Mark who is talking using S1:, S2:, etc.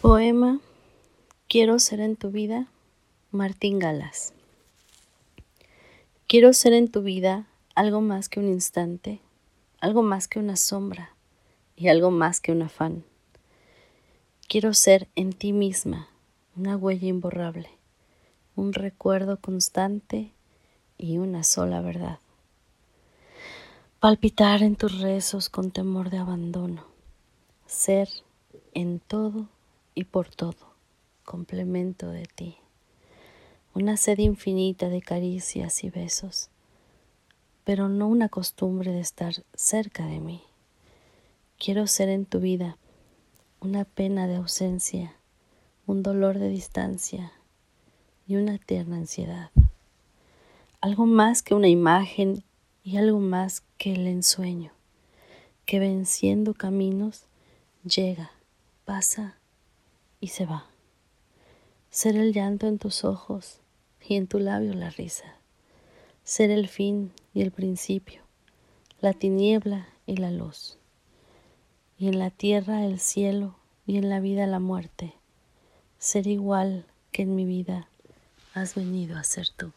S1: Poema Quiero ser en tu vida, Martín Galas. Quiero ser en tu vida algo más que un instante, algo más que una sombra y algo más que un afán. Quiero ser en ti misma una huella imborrable, un recuerdo constante y una sola verdad. Palpitar en tus rezos con temor de abandono, ser en todo y por todo, complemento de ti. Una sed infinita de caricias y besos, pero no una costumbre de estar cerca de mí. Quiero ser en tu vida una pena de ausencia, un dolor de distancia y una tierna ansiedad. Algo más que una imagen y algo más que el ensueño, que venciendo caminos llega, pasa y se va. Ser el llanto en tus ojos y en tu labio la risa. Ser el fin y el principio, la tiniebla y la luz. Y en la tierra el cielo y en la vida la muerte. Ser igual que en mi vida has venido a ser tú.